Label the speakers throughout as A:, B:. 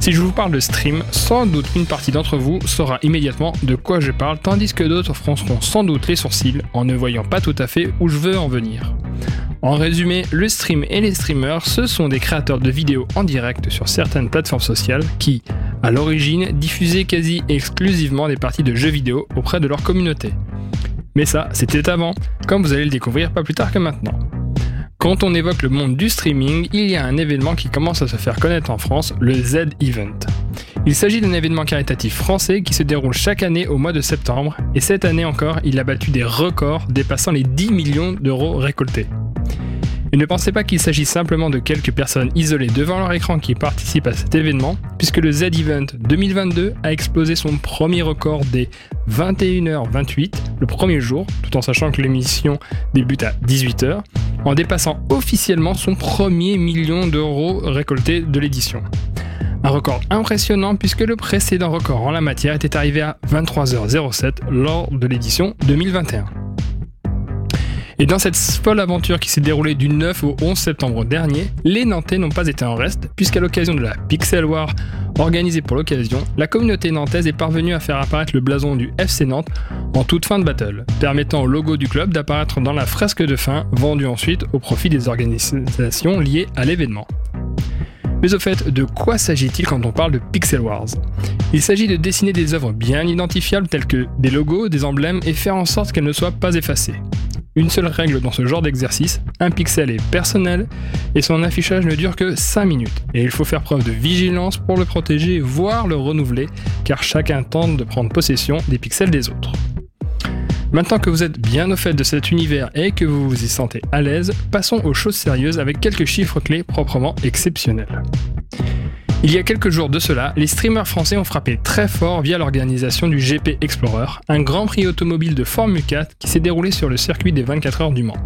A: Si je vous parle de stream, sans doute une partie d'entre vous saura immédiatement de quoi je parle, tandis que d'autres fronceront sans doute les sourcils en ne voyant pas tout à fait où je veux en venir. En résumé, le stream et les streamers, ce sont des créateurs de vidéos en direct sur certaines plateformes sociales qui, à l'origine, diffusaient quasi exclusivement des parties de jeux vidéo auprès de leur communauté. Mais ça, c'était avant, comme vous allez le découvrir pas plus tard que maintenant. Quand on évoque le monde du streaming, il y a un événement qui commence à se faire connaître en France, le Z-Event. Il s'agit d'un événement caritatif français qui se déroule chaque année au mois de septembre, et cette année encore, il a battu des records dépassant les 10 millions d'euros récoltés. Et ne pensez pas qu'il s'agit simplement de quelques personnes isolées devant leur écran qui participent à cet événement, puisque le Z-Event 2022 a explosé son premier record des 21h28 le premier jour, tout en sachant que l'émission débute à 18h, en dépassant officiellement son premier million d'euros récoltés de l'édition. Un record impressionnant puisque le précédent record en la matière était arrivé à 23h07 lors de l'édition 2021. Et dans cette folle aventure qui s'est déroulée du 9 au 11 septembre dernier, les Nantais n'ont pas été en reste, puisqu'à l'occasion de la Pixel War organisée pour l'occasion, la communauté nantaise est parvenue à faire apparaître le blason du FC Nantes en toute fin de battle, permettant au logo du club d'apparaître dans la fresque de fin, vendue ensuite au profit des organisations liées à l'événement. Mais au fait, de quoi s'agit-il quand on parle de Pixel Wars? Il s'agit de dessiner des œuvres bien identifiables telles que des logos, des emblèmes et faire en sorte qu'elles ne soient pas effacées. Une seule règle dans ce genre d'exercice, un pixel est personnel et son affichage ne dure que 5 minutes. Et il faut faire preuve de vigilance pour le protéger, voire le renouveler, car chacun tente de prendre possession des pixels des autres. Maintenant que vous êtes bien au fait de cet univers et que vous vous y sentez à l'aise, passons aux choses sérieuses avec quelques chiffres clés proprement exceptionnels. Il y a quelques jours de cela, les streamers français ont frappé très fort via l'organisation du GP Explorer, un grand prix automobile de Formule 4 qui s'est déroulé sur le circuit des 24 heures du Mans.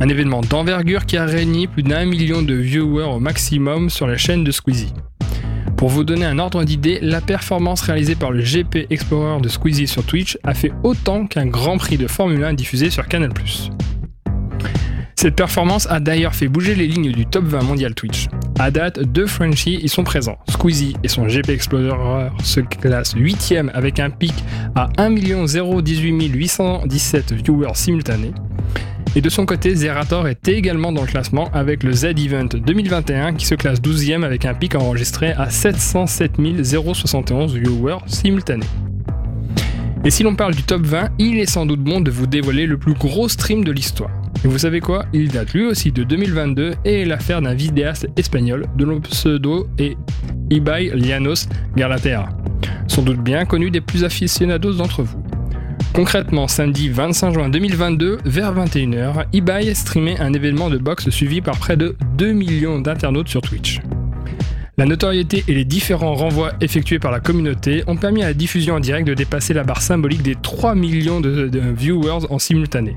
A: Un événement d'envergure qui a réuni plus d'un million de viewers au maximum sur la chaîne de Squeezie. Pour vous donner un ordre d'idée, la performance réalisée par le GP Explorer de Squeezie sur Twitch a fait autant qu'un grand prix de Formule 1 diffusé sur Canal+. Cette performance a d'ailleurs fait bouger les lignes du top 20 mondial Twitch. À date, deux Frenchies y sont présents. Squeezie et son GP Explorer se classent 8ème avec un pic à 1 018 817 viewers simultanés. Et de son côté, Zerator est également dans le classement avec le Z-Event 2021 qui se classe 12ème avec un pic enregistré à 707 071 viewers simultanés. Et si l'on parle du top 20, il est sans doute bon de vous dévoiler le plus gros stream de l'histoire. Et vous savez quoi? Il date lui aussi de 2022 et est l'affaire d'un vidéaste espagnol dont le pseudo est Ibai Llanos Garlatera, sans doute bien connu des plus aficionados d'entre vous. Concrètement, samedi 25 juin 2022, vers 21h, Ibai streamait un événement de boxe suivi par près de 2 millions d'internautes sur Twitch. La notoriété et les différents renvois effectués par la communauté ont permis à la diffusion en direct de dépasser la barre symbolique des 3 millions de, de viewers en simultané.